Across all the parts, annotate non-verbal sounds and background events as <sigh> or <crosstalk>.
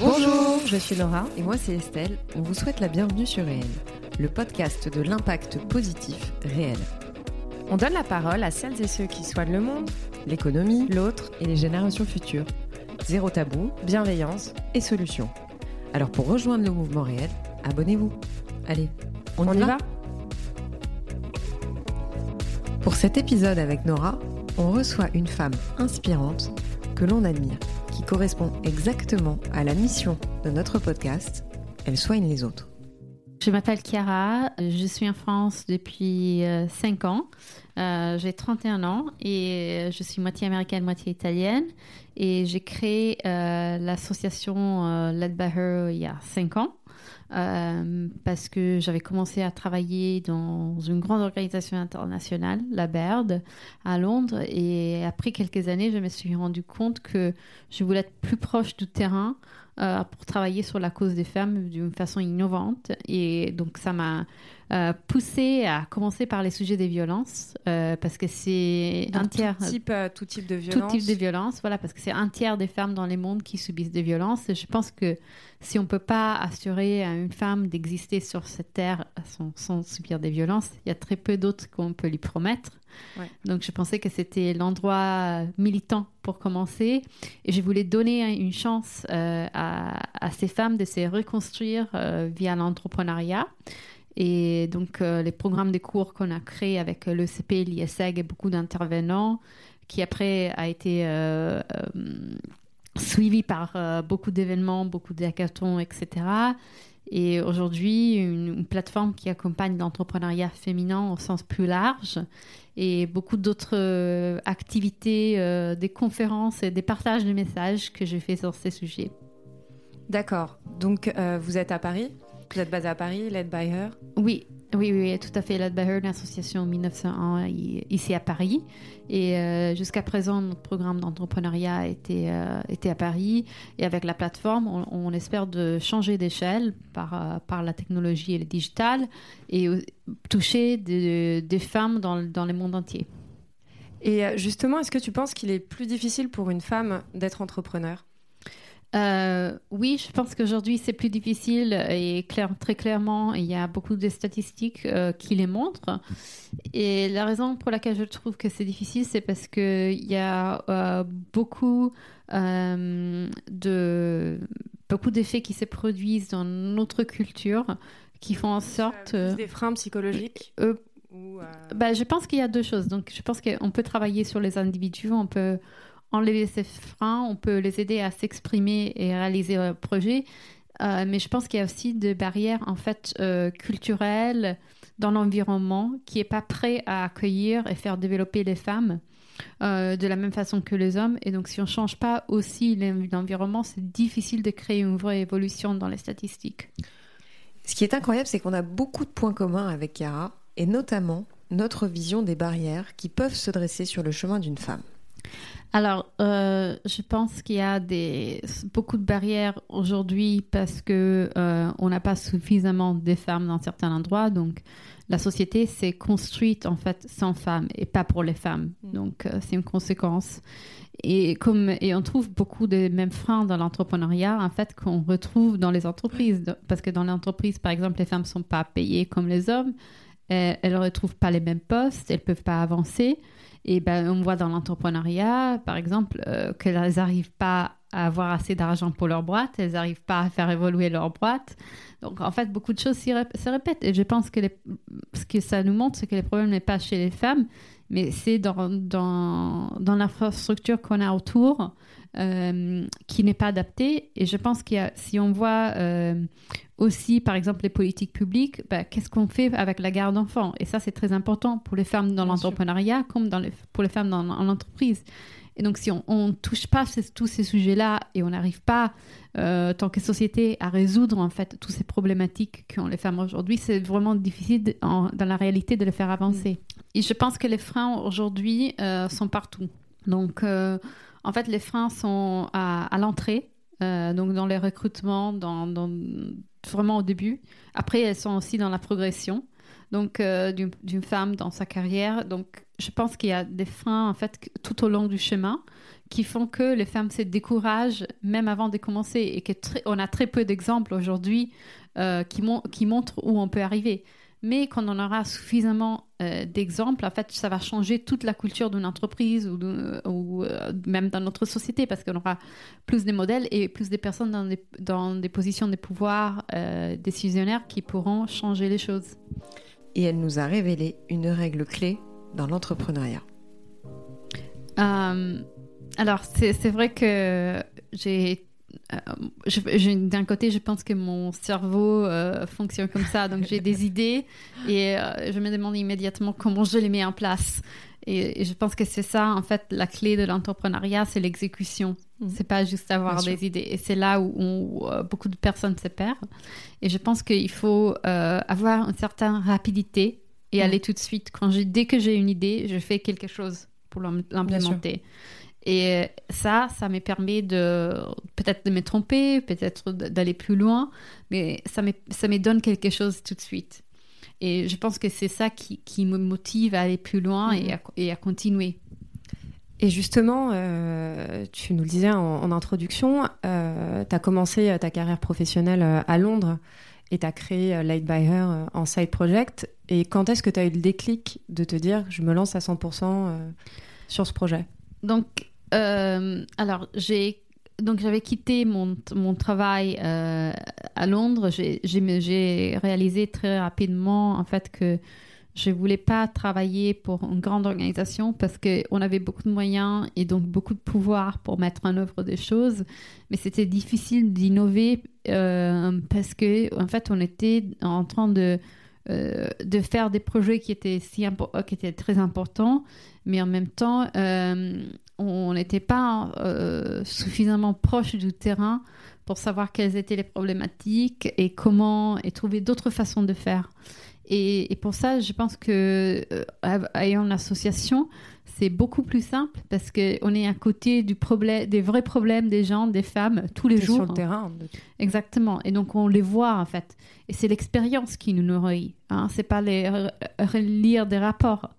Bonjour, je suis Laura et moi c'est Estelle. On vous souhaite la bienvenue sur Réel, le podcast de l'impact positif réel. On donne la parole à celles et ceux qui soignent le monde, l'économie, l'autre et les générations futures. Zéro tabou, bienveillance et solutions. Alors pour rejoindre le mouvement réel, abonnez-vous. Allez, on, y, va? Pour cet épisode avec Nora, on reçoit une femme inspirante que l'on admire, qui correspond exactement à la mission de notre podcast. Elle soigne les autres. Je m'appelle Chiara, je suis en France depuis 5 euh, ans. Euh, j'ai 31 ans et je suis moitié américaine, moitié italienne. Et j'ai créé euh, l'association Led by Her il y a 5 ans. parce que j'avais commencé à travailler dans une grande organisation internationale, la BAIRD, à Londres. Et après quelques années, je me suis rendu compte que je voulais être plus proche du terrain euh, pour travailler sur la cause des femmes d'une façon innovante. Et donc, ça m'a euh, poussé à commencer par les sujets des violences, euh, parce que c'est un tiers. Tout type, tout type de violence. Tout type de violence, voilà, parce que c'est un tiers des femmes dans les mondes qui subissent des violences. Et je pense que si on ne peut pas assurer à une femme d'exister sur cette terre sans, sans subir des violences, il y a très peu d'autres qu'on peut lui promettre. Donc je pensais que c'était l'endroit militant pour commencer et je voulais donner une chance euh, à, ces femmes de se reconstruire euh, via l'entrepreneuriat. Et donc euh, les programmes de cours qu'on a créés avec l'ECP, l'ISEG et beaucoup d'intervenants, qui après a été suivi par beaucoup d'événements, beaucoup d'hackathons, etc. Et aujourd'hui, une, plateforme qui accompagne l'entrepreneuriat féminin au sens plus large et beaucoup d'autres euh, activités, euh, des conférences et des partages de messages que j'ai fait sur ces sujets. D'accord. Donc, euh, vous êtes à Paris? Vous êtes basé à Paris, Led by Her? Oui, oui, oui, tout à fait. Led by Her, une association 1901 ici à Paris. Et euh, jusqu'à présent, notre programme d'entrepreneuriat était, euh, était à Paris. Et avec la plateforme, on, espère de changer d'échelle par, euh, par la technologie et le digital et toucher des femmes dans, dans le monde entier. Et justement, est-ce que tu penses qu'il est plus difficile pour une femme d'être entrepreneur? Euh, oui, je pense qu'aujourd'hui c'est plus difficile et clair, très clairement, il y a beaucoup de statistiques euh, qui les montrent. Et la raison pour laquelle je trouve que c'est difficile, c'est parce qu'il y a euh, beaucoup de beaucoup d'effets qui se produisent dans notre culture qui font en sorte des freins psychologiques. Bah, je pense qu'il y a deux choses. Donc, je pense qu'on peut travailler sur les individus, on peut enlever ces freins, on peut les aider à s'exprimer et réaliser leur projet. Euh, mais je pense qu'il y a aussi des barrières en fait euh, culturelles dans l'environnement qui est pas prêt à accueillir et faire développer les femmes euh, de la même façon que les hommes. Et donc si on change pas aussi l'environnement, c'est difficile de créer une vraie évolution dans les statistiques. Ce qui est incroyable, c'est qu'on a beaucoup de points communs avec Chiara, et notamment notre vision des barrières qui peuvent se dresser sur le chemin d'une femme. Alors, euh, je pense qu'il y a des, beaucoup de barrières aujourd'hui parce que euh, on n'a pas suffisamment de femmes dans certains endroits. Donc, la société s'est construite en fait sans femmes et pas pour les femmes. Mm. Donc, euh, c'est une conséquence. Et, comme, et on trouve beaucoup de mêmes freins dans l'entrepreneuriat, en fait, qu'on retrouve dans les entreprises. Parce que dans l'entreprise, par exemple, les femmes ne sont pas payées comme les hommes. Elles ne retrouvent pas les mêmes postes, elles ne peuvent pas avancer. Et ben, on voit dans l'entrepreneuriat, par exemple, euh, qu'elles n'arrivent pas à avoir assez d'argent pour leur boîte, elles n'arrivent pas à faire évoluer leur boîte. Donc, en fait, beaucoup de choses se répètent. Et je pense que ce que ça nous montre, c'est que les problèmes n'est pas chez les femmes, mais c'est dans, dans, dans l'infrastructure qu'on a autour euh, qui n'est pas adaptée. Et je pense a, si on voit euh, aussi, par exemple, les politiques publiques, bah, qu'est-ce qu'on fait avec la garde d'enfants? Et ça, c'est très important pour les femmes dans l'entrepreneuriat comme dans les, pour les femmes dans, l'entreprise. Et donc, si on ne touche pas tous ces sujets-là et on n'arrive pas, euh, tant que société, à résoudre en fait toutes ces problématiques qu'ont les femmes aujourd'hui, c'est vraiment difficile dans la réalité de les faire avancer. Mm. Et je pense que les freins aujourd'hui sont partout. Donc, en fait, les freins sont à, l'entrée, euh, donc dans les recrutements, dans, vraiment au début. Après, elles sont aussi dans la progression, donc euh, d'une femme dans sa carrière. Donc, je pense qu'il y a des freins en fait tout au long du chemin qui font que les femmes se découragent même avant de commencer et que on a très peu d'exemples aujourd'hui euh, qui, qui montrent où on peut arriver. Mais quand on aura suffisamment euh, d'exemples, en fait, ça va changer toute la culture d'une entreprise ou, ou euh, même dans notre société parce qu'on aura plus de modèles et plus de personnes dans des, dans des positions de pouvoir décisionnaires qui pourront changer les choses. Et elle nous a révélé une règle clé dans l'entrepreneuriat. alors, c'est vrai que j'ai euh, d'un côté, je pense que mon cerveau euh, fonctionne comme ça, donc j'ai des <laughs> idées et euh, je me demande immédiatement comment je les mets en place. Et, je pense que c'est ça, en fait, la clé de l'entrepreneuriat, c'est l'exécution. Ce mmh. C'est pas juste avoir des idées. Et c'est là où, beaucoup de personnes se perdent. Et je pense qu'il faut avoir une certaine rapidité et mmh. aller tout de suite. Quand dès que j'ai une idée, je fais quelque chose pour l'implémenter. Et ça, ça me permet de peut-être de me tromper, peut-être d'aller plus loin, mais ça me, ça me donne quelque chose tout de suite. Et je pense que c'est ça qui, qui, me motive à aller plus loin et, à, et, à, continuer. Et justement, euh, tu nous le disais en, introduction, euh, tu as commencé ta carrière professionnelle euh, à Londres et tu as créé Light by Her en side project. Et quand est-ce que tu as eu le déclic de te dire je me lance à 100% sur ce projet? Donc, euh, alors, j'ai donc j'avais quitté mon, mon travail euh, à Londres. J'ai réalisé très rapidement en fait que je voulais pas travailler pour une grande organisation parce qu'on avait beaucoup de moyens et donc beaucoup de pouvoir pour mettre en œuvre des choses, mais c'était difficile d'innover euh, parce que en fait on était en train de de faire des projets qui étaient si qui étaient très importants, mais en même temps on n'était pas euh, suffisamment proche du terrain pour savoir quelles étaient les problématiques et comment et trouver d'autres façons de faire. Et, pour ça, je pense que euh, ayant l'association, c'est beaucoup plus simple parce qu'on est à côté du problème, des vrais problèmes des gens, des femmes, tous les jours. Sur le terrain. Exactement. Et donc on les voit en fait. Et c'est l'expérience qui nous nourrit. Hein. C'est pas les lire des rapports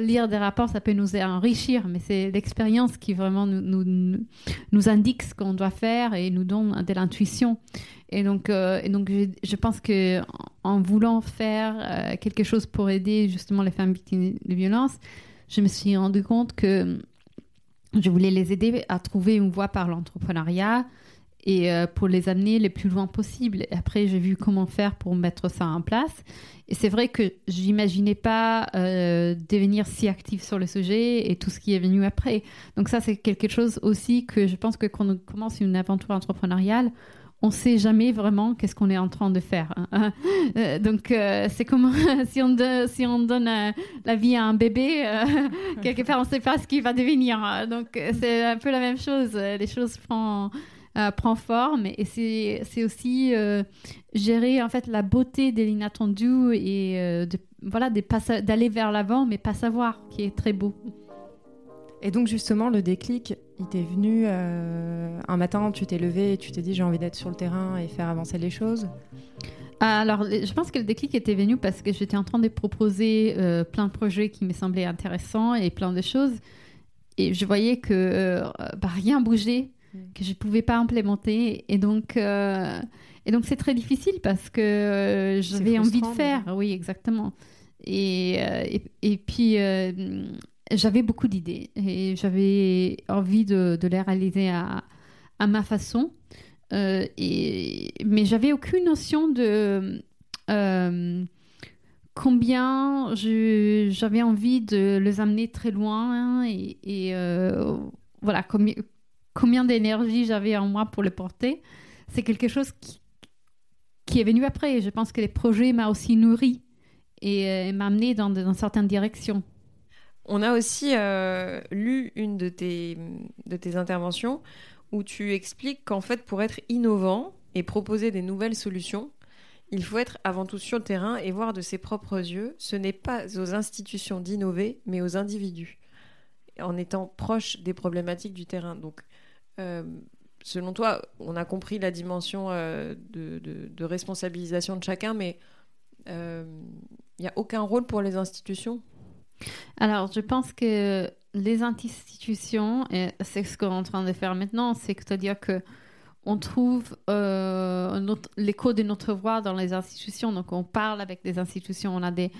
lire des rapports, ça peut nous enrichir, mais c'est l'expérience qui vraiment nous, nous, nous indique ce qu'on doit faire et nous donne de l'intuition. Et donc, euh, et donc je, pense que en voulant faire euh, quelque chose pour aider justement les femmes victimes de violences, je me suis rendu compte que je voulais les aider à trouver une voie par l'entrepreneuriat et euh, pour les amener le plus loin possible. Après, j'ai vu comment faire pour mettre ça en place. Et c'est vrai que j'imaginais pas euh, devenir si active sur le sujet et tout ce qui est venu après. Donc ça, c'est quelque chose aussi que je pense que quand on commence une aventure entrepreneuriale, on sait jamais vraiment qu'est-ce qu'on est en train de faire. Hein. <laughs> Euh, donc c'est comme <laughs> si on, si on donne la vie à un bébé, <laughs> quelque part on ne sait pas ce qu'il va devenir. Donc c'est un peu la même chose. Les choses prennent euh, forme et c'est aussi euh, gérer en fait la beauté de l'inattendu et euh, de, voilà d'aller vers l'avant mais pas savoir qui est très beau. Et donc justement le déclic, il t'est venu un matin, tu t'es levé et tu t'es dit j'ai envie d'être sur le terrain et faire avancer les choses? Alors, je pense que le déclic était venu parce que j'étais en train de proposer plein de projets qui me semblaient intéressants et plein de choses. Et je voyais que bah, rien bougeait que je ne pouvais pas implémenter. Et donc, euh, et donc c'est très difficile parce que euh, j'avais envie de faire. Oui, exactement. Et, euh, et, puis, j'avais beaucoup d'idées et j'avais envie de, les réaliser à, ma façon. et, mais j'avais aucune notion de combien j'avais envie de les amener très loin et, et voilà, combien, d'énergie j'avais en moi pour le porter, c'est quelque chose qui, est venu après. Je pense que les projets m'ont aussi nourri et euh, m'a amené dans, certaines directions. On a aussi euh, lu une de tes, interventions où tu expliques qu'en fait, pour être innovant et proposer des nouvelles solutions, il faut être avant tout sur le terrain et voir de ses propres yeux. Ce n'est pas aux institutions d'innover, mais aux individus, en étant proche des problématiques du terrain. Donc, euh, selon toi, on a compris la dimension euh, de, responsabilisation de chacun, mais il n'y a aucun rôle pour les institutions? Alors, je pense que les institutions, et c'est ce qu'on est en train de faire maintenant, c'est-à-dire que on trouve euh, l'écho de notre voix dans les institutions. Donc, on parle avec des institutions, on a des,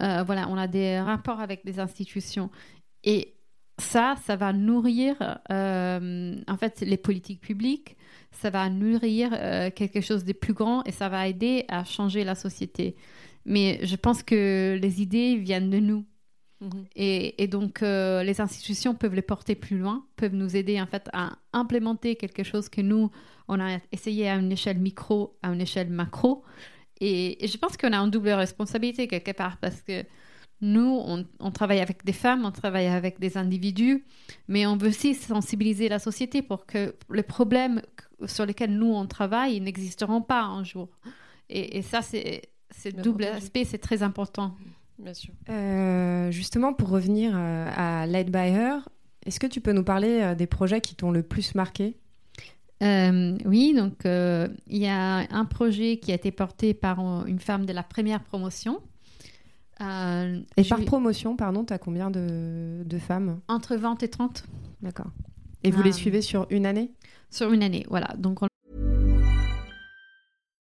euh, voilà, on a des rapports avec des institutions. Et ça, ça va nourrir euh, en fait les politiques publiques, ça va nourrir quelque chose de plus grand et ça va aider à changer la société. Mais je pense que les idées viennent de nous. Mhm. Et, donc, euh, les institutions peuvent les porter plus loin, peuvent nous aider en fait à implémenter quelque chose que nous, on a essayé à une échelle micro, à une échelle macro. Et, je pense qu'on a une double responsabilité quelque part parce que nous, on, travaille avec des femmes, on travaille avec des individus, mais on veut aussi sensibiliser la société pour que les problèmes sur lesquels nous, on travaille n'existeront pas un jour. Et, et ça, c'est double aspect, c'est très important. Bien sûr. Euh, justement, pour revenir euh, à Light by Her, est-ce que tu peux nous parler euh, des projets qui t'ont le plus marqué? Oui, donc il y a un projet qui a été porté par une femme de la première promotion. et par promotion, pardon, tu as combien de, de, femmes? Entre 20 et 30. D'accord. Et vous les suivez sur une année? Sur une année, voilà. Donc on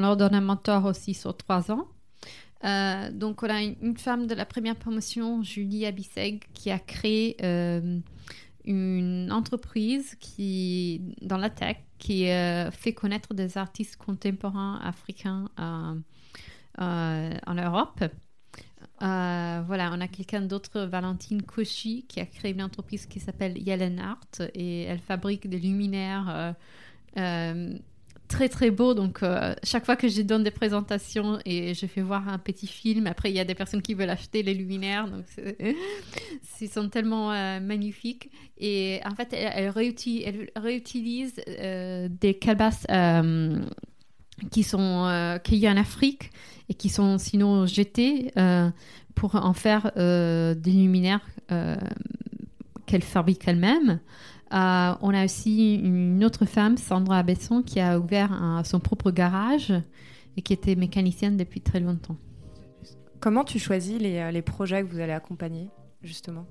Mentor aussi sur trois ans. Euh, donc, on a une, femme de la première promotion, Julie Abisseg, qui a créé euh, une entreprise qui, dans la tech qui euh, fait connaître des artistes contemporains africains en Europe. voilà, on a quelqu'un d'autre, Valentine Cauchy, qui a créé une entreprise qui s'appelle Yellen Art et elle fabrique des luminaires très très beau. Donc, euh, chaque fois que je donne des présentations et je fais voir un petit film, après, il y a des personnes qui veulent acheter les luminaires. Donc, <laughs> ils sont tellement euh, magnifiques. Et en fait, elle, réutilise, euh, des calebasses qui sont a en Afrique et qui sont sinon jetées pour en faire des luminaires qu'elle fabrique elle-même. Euh, on a aussi une autre femme, Sandra Besson, qui a ouvert son propre garage et qui était mécanicienne depuis très longtemps. Comment tu choisis les, euh, projets que vous allez accompagner, justement?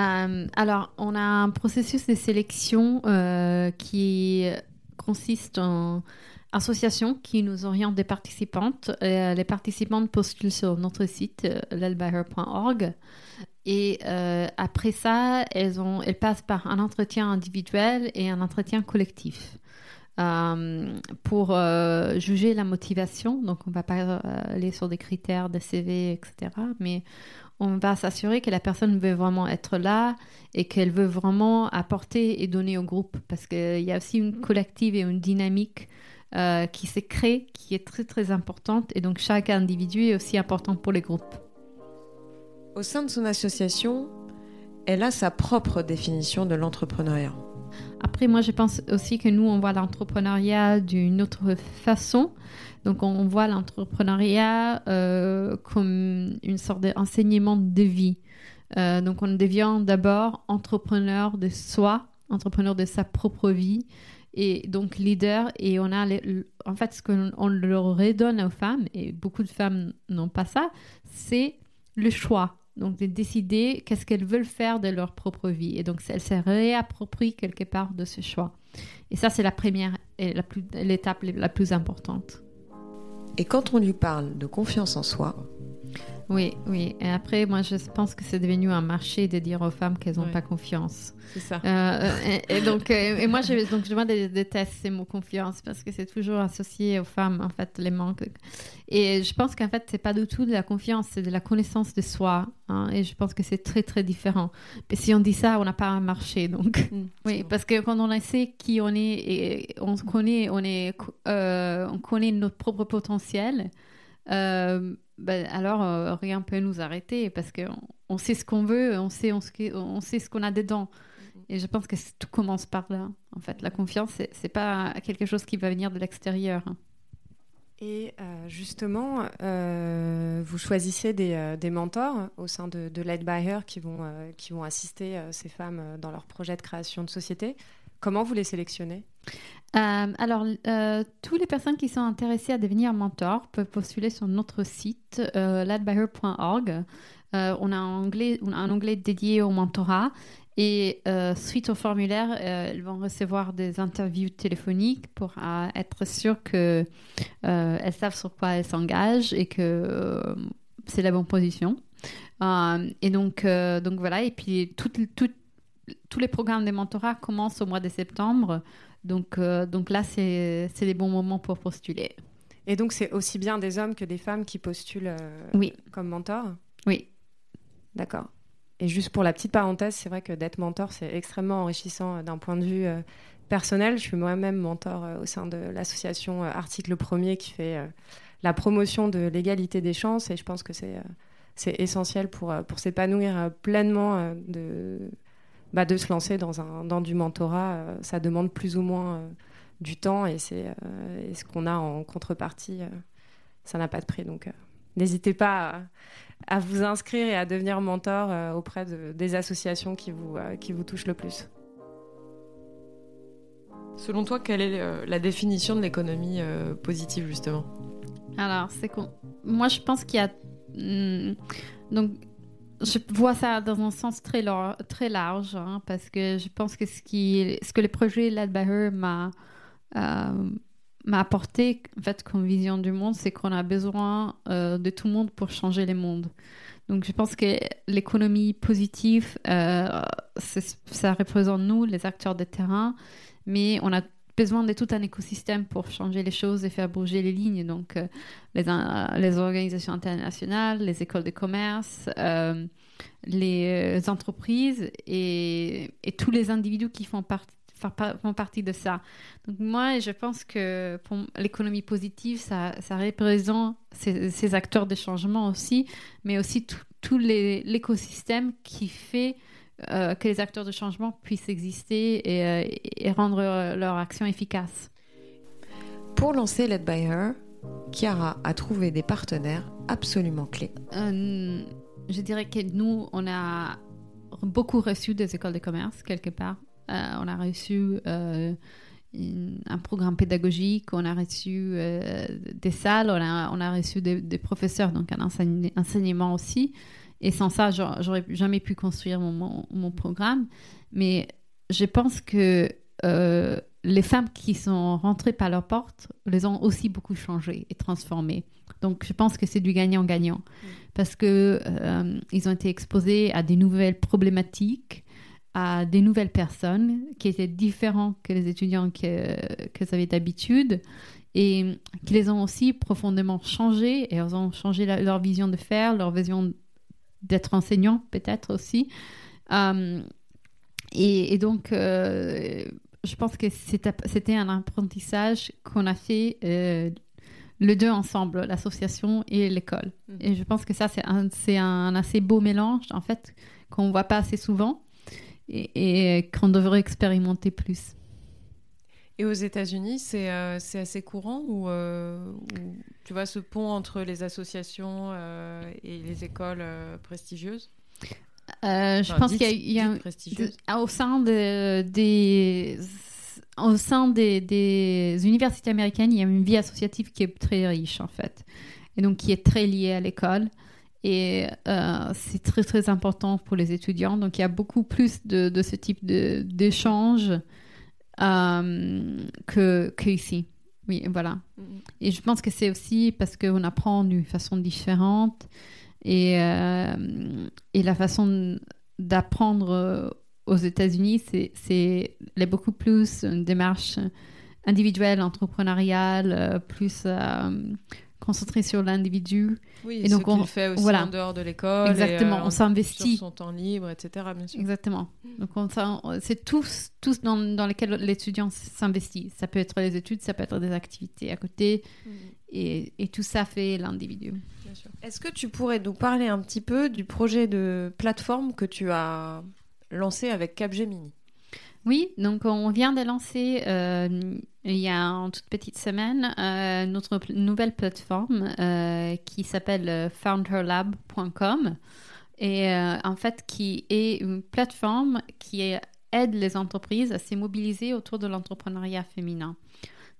Euh, Alors, on a un processus de sélection qui consiste en association qui nous oriente des participantes. les participantes postulent sur notre site, lelbyher.org. Et euh, après ça, elles, passent par un entretien individuel et un entretien collectif euh, pour euh, juger la motivation. Donc, on ne va pas aller sur des critères de CV, etc. Mais on va s'assurer que la personne veut vraiment être là et qu'elle veut vraiment apporter et donner au groupe. Parce qu'il y a aussi une collective et une dynamique qui s'est créée, qui est très, très importante. Et donc, chaque individu est aussi important pour les groupes. Au sein de son association, elle a sa propre définition de l'entrepreneuriat. Après, moi, je pense aussi que nous, on voit l'entrepreneuriat d'une autre façon. Donc, on voit l'entrepreneuriat euh, comme une sorte d'enseignement de vie. Euh, donc, on devient d'abord entrepreneur de soi, entrepreneur de sa propre vie, et donc leader. Et on a, en fait, ce qu'on leur redonne aux femmes, et beaucoup de femmes n'ont pas ça, c'est le choix. Donc, de décider qu'est-ce qu'elles veulent faire de leur propre vie. Et donc, elles se réapproprient quelque part de ce choix. Et ça, c'est la première et l'étape la, la plus importante. Et quand on lui parle de confiance en soi, oui, oui. Et après, moi, je pense que c'est devenu un marché de dire aux femmes qu'elles n'ont pas confiance. C'est ça. Euh, et, donc, <laughs> euh, et moi, je, donc, je déteste ces mots confiance parce que c'est toujours associé aux femmes, en fait, les manques. Et je pense qu'en fait, c'est pas du tout de la confiance, c'est de la connaissance de soi. Hein, et je pense que c'est très, très différent. Mais si on dit ça, on n'a pas un marché. Donc, mm, <laughs> oui, parce que quand on sait qui on est et on connaît, on, est, euh, on connaît notre propre potentiel. Euh, ben, alors euh, rien peut nous arrêter parce qu'on on sait ce qu'on veut, on sait, on, on sait ce qu'on a dedans. Et je pense que tout commence par là. En fait, la confiance, c'est, c'est pas quelque chose qui va venir de l'extérieur. Et euh, justement, euh, vous choisissez des, des, mentors au sein de, de Led by Her qui vont, qui vont assister ces femmes dans leur projet de création de société. Comment vous les sélectionnez? Euh, alors, euh, toutes les personnes qui sont intéressées à devenir mentor peuvent postuler sur notre site euh. Euh, on, a un onglet, dédié au mentorat et suite au formulaire, elles vont recevoir des interviews téléphoniques pour être sûres qu'elles savent sur quoi elles s'engagent et que c'est la bonne position. et donc, donc voilà, et puis tous les programmes des mentorats commencent au mois de septembre. Donc, euh, donc là, c'est les bons moments pour postuler. Et donc, c'est aussi bien des hommes que des femmes qui postulent euh, oui. comme mentor? Oui. D'accord. Et juste pour la petite parenthèse, c'est vrai que d'être mentor, c'est extrêmement enrichissant euh, d'un point de vue personnel. Je suis moi-même mentor au sein de l'association Article Premier qui fait la promotion de l'égalité des chances et je pense que c'est c'est essentiel pour, pour s'épanouir pleinement de, bah, de se lancer dans, un, dans du mentorat, euh, ça demande plus ou moins euh, du temps et c'est euh, ce qu'on a en contrepartie, ça n'a pas de prix. Donc n'hésitez pas à, vous inscrire et à devenir mentor auprès de, des associations qui vous, qui vous touchent le plus. Selon toi, quelle est la définition de l'économie positive justement? Alors, c'est moi je pense qu'il y a hmm, donc je vois ça dans un sens très, large, hein, parce que je pense que ce, qui, ce que le projet Led by Her m'a euh, m'a apporté en fait, comme vision du monde, c'est qu'on a besoin euh, de tout le monde pour changer le monde. Donc je pense que l'économie positive, euh, ça représente nous, les acteurs de terrain, mais on a besoin de tout un écosystème pour changer les choses et faire bouger les lignes. Donc, euh, les, euh, organisations internationales, les écoles de commerce, euh, les entreprises et, tous les individus qui font, partie de ça. Donc, moi, je pense que pour l'économie positive, ça, représente ces, acteurs de changement aussi, mais aussi tout l'écosystème qui fait euh, que les acteurs de changement puissent exister et, euh, rendre euh, leur action efficace. Pour lancer Led by Her, Chiara a trouvé des partenaires absolument clés. je dirais que nous, on a beaucoup reçu des écoles de commerce quelque part. on a reçu un programme pédagogique, on a reçu des salles, on a, on a reçu des, des, professeurs, donc un enseignement aussi. Et sans ça, j'aurais jamais pu construire mon, mon, programme. Mais je pense que euh, les femmes qui sont rentrées par leur porte les ont aussi beaucoup changé et transformées. Donc, je pense que c'est du gagnant-gagnant mm. parce que euh, ils ont été exposés à des nouvelles problématiques, à des nouvelles personnes qui étaient différentes que les étudiants que, que avaient d'habitude et qui les ont aussi profondément changés et elles ont changé leur vision de faire, leur vision d'être enseignant peut-être aussi. Euh, et, donc, euh, je pense que c'était un apprentissage qu'on a fait euh, le deux ensemble, l'association et l'école. Mm. Et je pense que ça, c'est un, un, assez beau mélange, en fait, qu'on ne voit pas assez souvent et, et qu'on devrait expérimenter plus. Et aux États-Unis, c'est euh, assez courant ou, euh, tu vois ce pont entre les associations euh, et les écoles prestigieuses? Je pense qu'il y a, au sein de, des au sein des, des, universités américaines, il y a une vie associative qui est très riche en fait, et donc qui est très liée à l'école. Et c'est très très important pour les étudiants. Donc il y a beaucoup plus de, de ce type d'échanges euh, que, que ici. Oui, voilà. Mm-hmm. Et je pense que c'est aussi parce qu'on apprend d'une façon différente et, euh, et la façon d'apprendre aux États-Unis, c'est beaucoup plus une démarche individuelle, entrepreneuriale, euh, plus concentré sur l'individu. Oui, et donc on fait aussi en dehors de l'école. Exactement, euh, on s'investit. Sur son temps libre, etc. Bien sûr. Exactement. Donc c'est tous, tous dans, dans lesquels l'étudiant s'investit. Ça peut être les études, ça peut être des activités à côté. Mm. Et, et tout ça fait l'individu. Est-ce que tu pourrais nous parler un petit peu du projet de plateforme que tu as lancé avec Capgemini? Oui, donc on vient de lancer euh, il y a une toute petite semaine euh, notre nouvelle plateforme euh, qui s'appelle foundherlab.com et euh, en fait qui est une plateforme qui aide les entreprises à se mobiliser autour de l'entrepreneuriat féminin.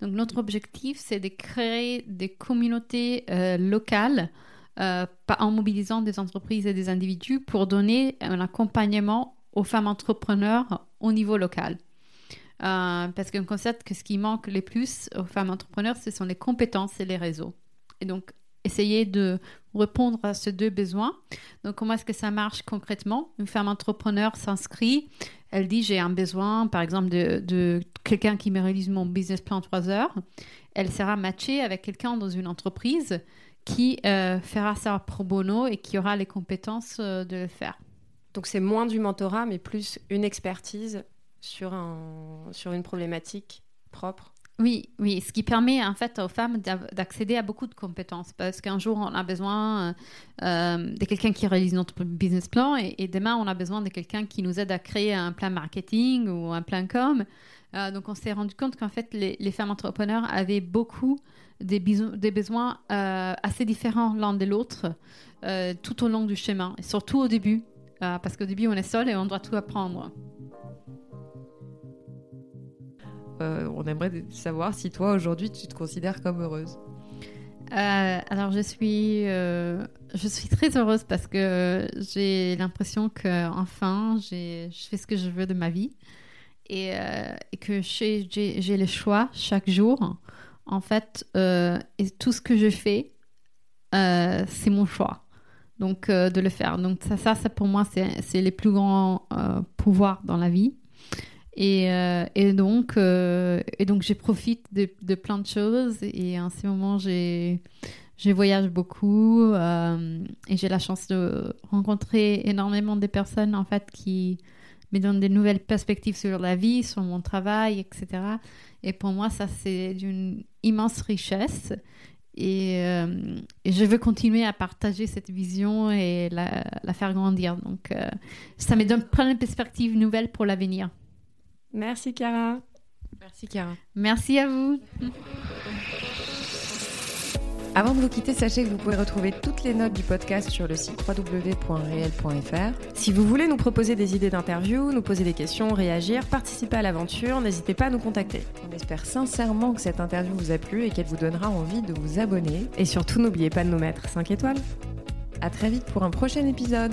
Donc notre objectif, c'est de créer des communautés euh, locales euh, en mobilisant des entreprises et des individus pour donner un accompagnement aux femmes entrepreneurs au niveau local. Euh, parce qu'on constate que ce qui manque le plus aux femmes entrepreneurs, ce sont les compétences et les réseaux. Et donc, essayer de répondre à ces deux besoins. Donc, comment est-ce que ça marche concrètement? Une femme entrepreneur s'inscrit, elle dit j'ai un besoin, par exemple, de, quelqu'un qui me réalise mon business plan en trois heures. Elle sera matchée avec quelqu'un dans une entreprise qui euh, fera ça pro bono et qui aura les compétences euh, de le faire. Donc c'est moins du mentorat, mais plus une expertise sur, un, sur une problématique propre. Oui, oui, ce qui permet en fait aux femmes d'accéder à beaucoup de compétences parce qu'un jour on a besoin euh, de quelqu'un qui réalise notre business plan et, demain on a besoin de quelqu'un qui nous aide à créer un plan marketing ou un plan com. Euh, donc on s'est rendu compte qu'en fait les, femmes entrepreneurs avaient beaucoup des, besoins euh, assez différents l'un de l'autre euh, tout au long du chemin et surtout au début euh, parce qu'au début on est seul et on doit tout apprendre. Euh, on aimerait savoir si toi aujourd'hui tu te considères comme heureuse. Euh, alors je suis, euh, je suis très heureuse parce que j'ai l'impression que enfin je fais ce que je veux de ma vie et, que j'ai le choix chaque jour. En fait, tout ce que je fais, c'est mon choix. Donc de le faire. Donc ça, ça pour moi, c'est les plus grands pouvoirs dans la vie. Et, euh, et, donc, euh, et donc, j'ai profite de, plein de choses. Et en ce moment, je voyage beaucoup euh, et j'ai la chance de rencontrer énormément de personnes en fait qui me donnent des nouvelles perspectives sur la vie, sur mon travail, etc. Et pour moi, ça c'est d'une immense richesse. Et, je veux continuer à partager cette vision et la, faire grandir. Donc, ça me donne plein de perspectives nouvelles pour l'avenir. Merci Cara. Merci Cara. Merci à vous. <laughs> Avant de vous quitter, sachez que vous pouvez retrouver toutes les notes du podcast sur le site www.réel.fr. Si vous voulez nous proposer des idées d'interview, nous poser des questions, réagir, participer à l'aventure, n'hésitez pas à nous contacter. On espère sincèrement que cette interview vous a plu et qu'elle vous donnera envie de vous abonner. Et surtout, n'oubliez pas de nous mettre 5 étoiles. À très vite pour un prochain épisode.